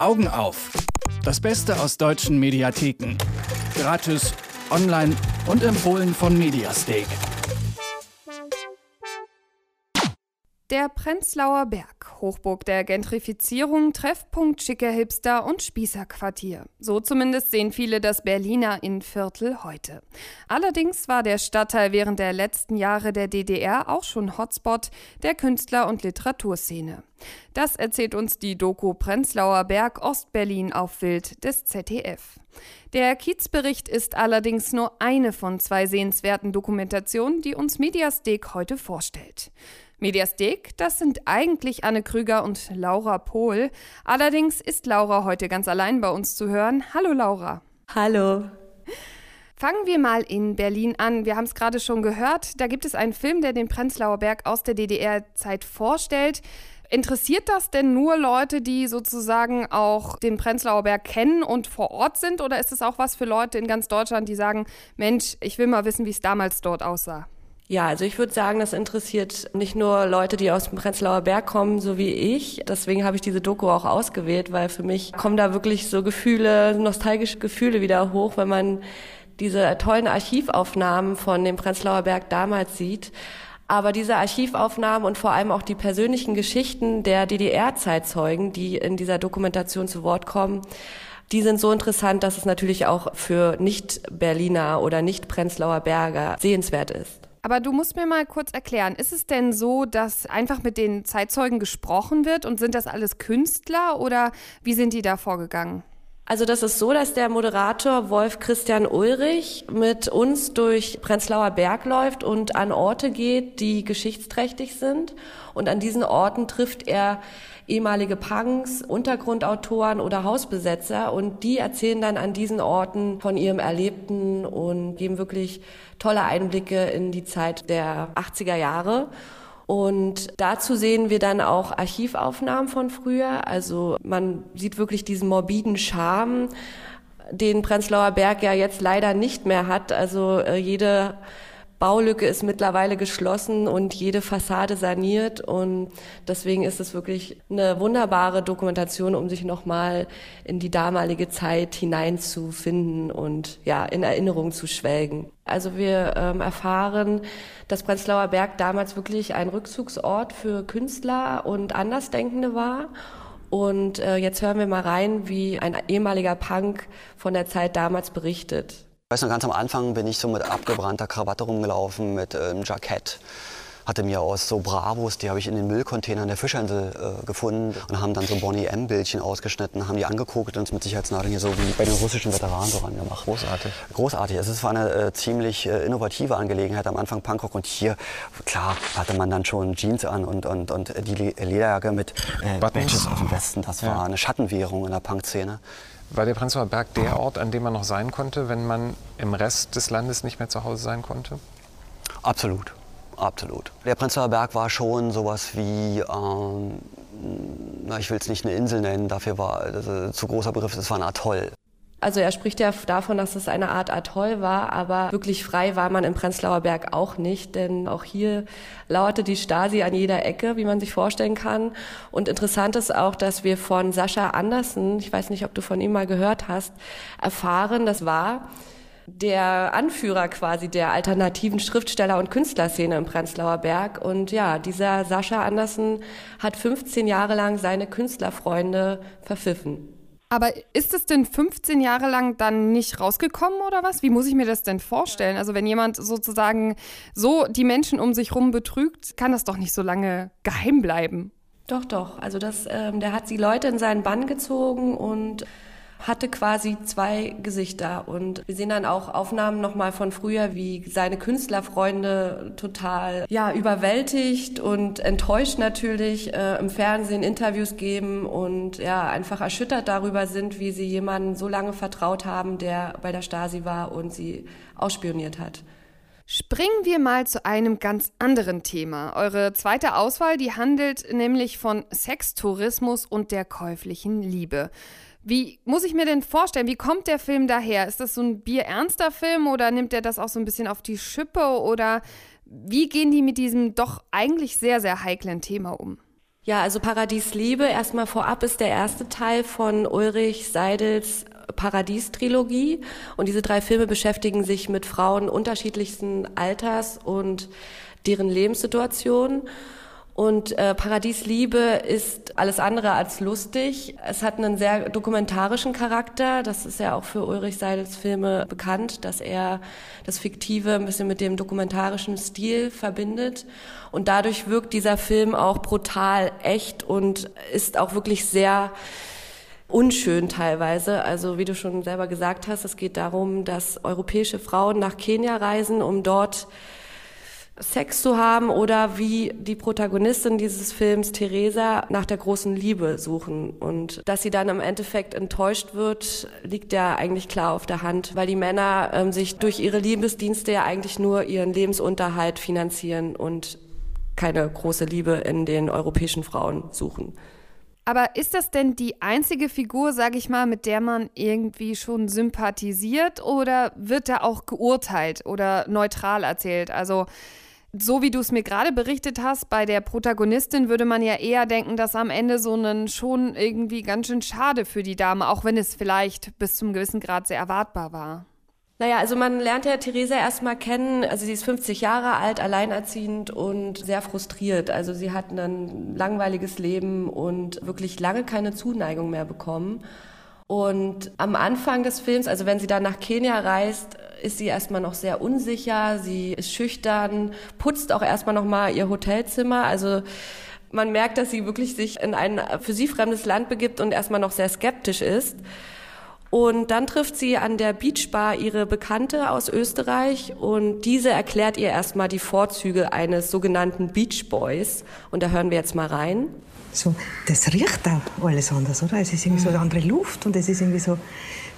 Augen auf. Das Beste aus deutschen Mediatheken. Gratis, online und empfohlen von Mediastake. Der Prenzlauer Berg, Hochburg der Gentrifizierung, Treffpunkt schicker Hipster und Spießerquartier. So zumindest sehen viele das Berliner Innenviertel heute. Allerdings war der Stadtteil während der letzten Jahre der DDR auch schon Hotspot der Künstler- und Literaturszene. Das erzählt uns die Doku Prenzlauer Berg Ostberlin auf Wild des ZDF. Der Kiezbericht ist allerdings nur eine von zwei sehenswerten Dokumentationen, die uns Mediastek heute vorstellt. Mediastek, das sind eigentlich Anne Krüger und Laura Pohl. Allerdings ist Laura heute ganz allein bei uns zu hören. Hallo Laura. Hallo. Fangen wir mal in Berlin an. Wir haben es gerade schon gehört. Da gibt es einen Film, der den Prenzlauer Berg aus der DDR-Zeit vorstellt. Interessiert das denn nur Leute, die sozusagen auch den Prenzlauer Berg kennen und vor Ort sind? Oder ist es auch was für Leute in ganz Deutschland, die sagen, Mensch, ich will mal wissen, wie es damals dort aussah? Ja, also ich würde sagen, das interessiert nicht nur Leute, die aus dem Prenzlauer Berg kommen, so wie ich. Deswegen habe ich diese Doku auch ausgewählt, weil für mich kommen da wirklich so Gefühle, nostalgische Gefühle wieder hoch, wenn man diese tollen Archivaufnahmen von dem Prenzlauer Berg damals sieht. Aber diese Archivaufnahmen und vor allem auch die persönlichen Geschichten der DDR-Zeitzeugen, die in dieser Dokumentation zu Wort kommen, die sind so interessant, dass es natürlich auch für Nicht-Berliner oder Nicht-Prenzlauer Berger sehenswert ist. Aber du musst mir mal kurz erklären, ist es denn so, dass einfach mit den Zeitzeugen gesprochen wird und sind das alles Künstler oder wie sind die da vorgegangen? Also das ist so, dass der Moderator Wolf Christian Ulrich mit uns durch Prenzlauer Berg läuft und an Orte geht, die geschichtsträchtig sind. Und an diesen Orten trifft er ehemalige Punks, Untergrundautoren oder Hausbesetzer und die erzählen dann an diesen Orten von ihrem Erlebten und geben wirklich tolle Einblicke in die Zeit der 80er Jahre. Und dazu sehen wir dann auch Archivaufnahmen von früher. Also man sieht wirklich diesen morbiden Charme, den Prenzlauer Berg ja jetzt leider nicht mehr hat. Also äh, jede Baulücke ist mittlerweile geschlossen und jede Fassade saniert und deswegen ist es wirklich eine wunderbare Dokumentation, um sich nochmal in die damalige Zeit hineinzufinden und ja, in Erinnerung zu schwelgen. Also wir ähm, erfahren, dass Prenzlauer Berg damals wirklich ein Rückzugsort für Künstler und Andersdenkende war. Und äh, jetzt hören wir mal rein, wie ein ehemaliger Punk von der Zeit damals berichtet. Ich weiß noch, ganz am Anfang bin ich so mit abgebrannter Krawatte rumgelaufen, mit ähm, Jackett. Hatte mir aus so Bravos, die habe ich in den Müllcontainern der Fischinsel äh, gefunden und haben dann so Bonnie M-Bildchen ausgeschnitten, haben die angeguckt und uns mit Sicherheitsnadeln hier so wie bei den russischen Veteranen so rangemacht. Großartig. Großartig. Es war eine äh, ziemlich äh, innovative Angelegenheit am Anfang Punkrock und hier, klar, hatte man dann schon Jeans an und, und, und die Lederjacke mit äh, Badges auf dem Westen. Das war eine Schattenwährung in der Punkszene. War der Prenzlauer Berg der Ort, an dem man noch sein konnte, wenn man im Rest des Landes nicht mehr zu Hause sein konnte? Absolut, absolut. Der Prenzlauer Berg war schon sowas wie, ähm, na, ich will es nicht eine Insel nennen, dafür war das äh, zu großer Begriff, es war ein Atoll. Also er spricht ja davon, dass es eine Art Atoll war, aber wirklich frei war man im Prenzlauer Berg auch nicht, denn auch hier lauerte die Stasi an jeder Ecke, wie man sich vorstellen kann. Und interessant ist auch, dass wir von Sascha Andersen, ich weiß nicht, ob du von ihm mal gehört hast, erfahren, das war der Anführer quasi der alternativen Schriftsteller- und Künstlerszene im Prenzlauer Berg. Und ja, dieser Sascha Andersen hat 15 Jahre lang seine Künstlerfreunde verpfiffen. Aber ist es denn 15 Jahre lang dann nicht rausgekommen oder was? Wie muss ich mir das denn vorstellen? Also wenn jemand sozusagen so die Menschen um sich rum betrügt, kann das doch nicht so lange geheim bleiben. Doch, doch. Also das, ähm, der hat die Leute in seinen Bann gezogen und hatte quasi zwei Gesichter. Und wir sehen dann auch Aufnahmen nochmal von früher, wie seine Künstlerfreunde total ja, überwältigt und enttäuscht natürlich äh, im Fernsehen Interviews geben und ja, einfach erschüttert darüber sind, wie sie jemanden so lange vertraut haben, der bei der Stasi war und sie ausspioniert hat. Springen wir mal zu einem ganz anderen Thema. Eure zweite Auswahl, die handelt nämlich von Sextourismus und der käuflichen Liebe. Wie muss ich mir denn vorstellen, wie kommt der Film daher? Ist das so ein bierernster Film oder nimmt er das auch so ein bisschen auf die Schippe oder wie gehen die mit diesem doch eigentlich sehr, sehr heiklen Thema um? Ja, also Paradies Liebe, erstmal vorab ist der erste Teil von Ulrich Seidels Paradies-Trilogie. Und diese drei Filme beschäftigen sich mit Frauen unterschiedlichsten Alters und deren Lebenssituation. Und äh, Paradies Liebe ist alles andere als lustig. Es hat einen sehr dokumentarischen Charakter. Das ist ja auch für Ulrich Seidels Filme bekannt, dass er das Fiktive ein bisschen mit dem dokumentarischen Stil verbindet. Und dadurch wirkt dieser Film auch brutal echt und ist auch wirklich sehr unschön teilweise. Also wie du schon selber gesagt hast, es geht darum, dass europäische Frauen nach Kenia reisen, um dort Sex zu haben oder wie die Protagonistin dieses Films, Theresa, nach der großen Liebe suchen. Und dass sie dann im Endeffekt enttäuscht wird, liegt ja eigentlich klar auf der Hand, weil die Männer ähm, sich durch ihre Liebesdienste ja eigentlich nur ihren Lebensunterhalt finanzieren und keine große Liebe in den europäischen Frauen suchen. Aber ist das denn die einzige Figur, sage ich mal, mit der man irgendwie schon sympathisiert oder wird da auch geurteilt oder neutral erzählt? Also so wie du es mir gerade berichtet hast, bei der Protagonistin würde man ja eher denken, dass am Ende so ein schon irgendwie ganz schön schade für die Dame, auch wenn es vielleicht bis zum gewissen Grad sehr erwartbar war. Naja, also man lernt ja Theresa erstmal kennen. Also sie ist 50 Jahre alt, alleinerziehend und sehr frustriert. Also sie hat ein langweiliges Leben und wirklich lange keine Zuneigung mehr bekommen. Und am Anfang des Films, also wenn sie dann nach Kenia reist, ist sie erstmal noch sehr unsicher, sie ist schüchtern, putzt auch erstmal nochmal ihr Hotelzimmer. Also man merkt, dass sie wirklich sich in ein für sie fremdes Land begibt und erstmal noch sehr skeptisch ist. Und dann trifft sie an der Beachbar ihre Bekannte aus Österreich und diese erklärt ihr erstmal die Vorzüge eines sogenannten Beach Boys. Und da hören wir jetzt mal rein. So, das riecht auch alles anders, oder? Es ist irgendwie so eine andere Luft und es ist irgendwie so,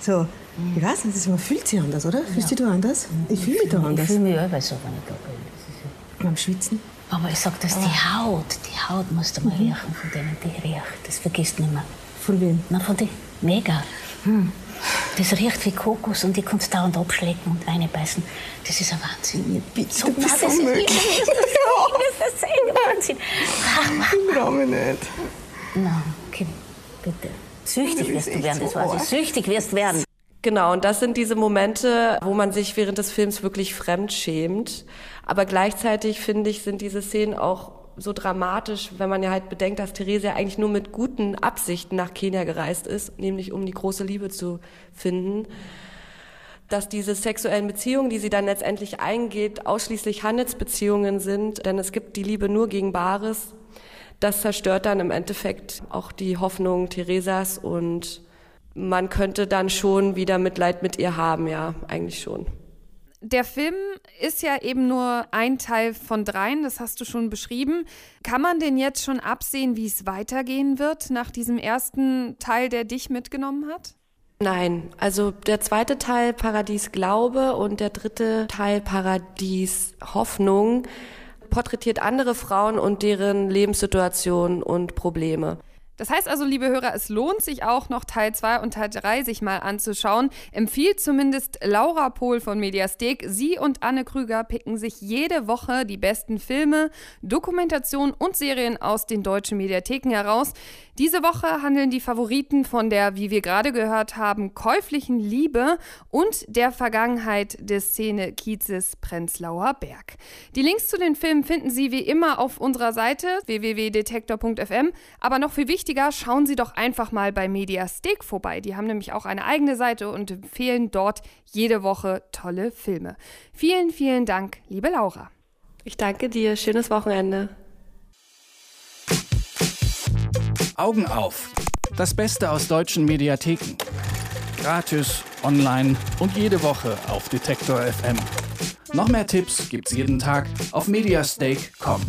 so ich weiß nicht, man fühlt sich anders, oder? Fühlst ja. du dich anders? Ich fühle mich da anders. Ich fühle mich auch so, wenn ich da bin. Beim Schwitzen? Aber ich sag, dass die ah. Haut, die Haut musst du mal mhm. riechen von denen, die riecht. Das vergisst nicht mehr. Von wem? Na, von denen. Mega. Hm. Das riecht wie Kokos und die kannst dauernd abschlecken und reinbeißen. Das ist ein Wahnsinn. Ja, bitte, so, du bist so möglich. Das ist ein Wahnsinn. Ich brauche nicht. Na, Kim, bitte. Süchtig wirst du werden, das weiß ich. Süchtig wirst werden. Genau, und das sind diese Momente, wo man sich während des Films wirklich fremd schämt. Aber gleichzeitig, finde ich, sind diese Szenen auch so dramatisch, wenn man ja halt bedenkt, dass Therese eigentlich nur mit guten Absichten nach Kenia gereist ist, nämlich um die große Liebe zu finden. Dass diese sexuellen Beziehungen, die sie dann letztendlich eingeht, ausschließlich Handelsbeziehungen sind, denn es gibt die Liebe nur gegen Bares. Das zerstört dann im Endeffekt auch die Hoffnung Theresas und man könnte dann schon wieder Mitleid mit ihr haben, ja, eigentlich schon. Der Film ist ja eben nur ein Teil von dreien, das hast du schon beschrieben. Kann man denn jetzt schon absehen, wie es weitergehen wird nach diesem ersten Teil, der dich mitgenommen hat? Nein, also der zweite Teil Paradies Glaube und der dritte Teil Paradies Hoffnung porträtiert andere Frauen und deren Lebenssituation und Probleme. Das heißt also, liebe Hörer, es lohnt sich auch noch Teil 2 und Teil 3 sich mal anzuschauen. Empfiehlt zumindest Laura Pohl von Mediastek. Sie und Anne Krüger picken sich jede Woche die besten Filme, Dokumentationen und Serien aus den deutschen Mediatheken heraus. Diese Woche handeln die Favoriten von der, wie wir gerade gehört haben, käuflichen Liebe und der Vergangenheit des Szene-Kiezes Prenzlauer Berg. Die Links zu den Filmen finden Sie wie immer auf unserer Seite www.detektor.fm. Aber noch viel wichtiger, schauen Sie doch einfach mal bei Mediasteak vorbei. Die haben nämlich auch eine eigene Seite und empfehlen dort jede Woche tolle Filme. Vielen, vielen Dank, liebe Laura. Ich danke dir. Schönes Wochenende. Augen auf. Das Beste aus deutschen Mediatheken. Gratis, online und jede Woche auf Detektor FM. Noch mehr Tipps gibt's jeden Tag auf mediastake.com.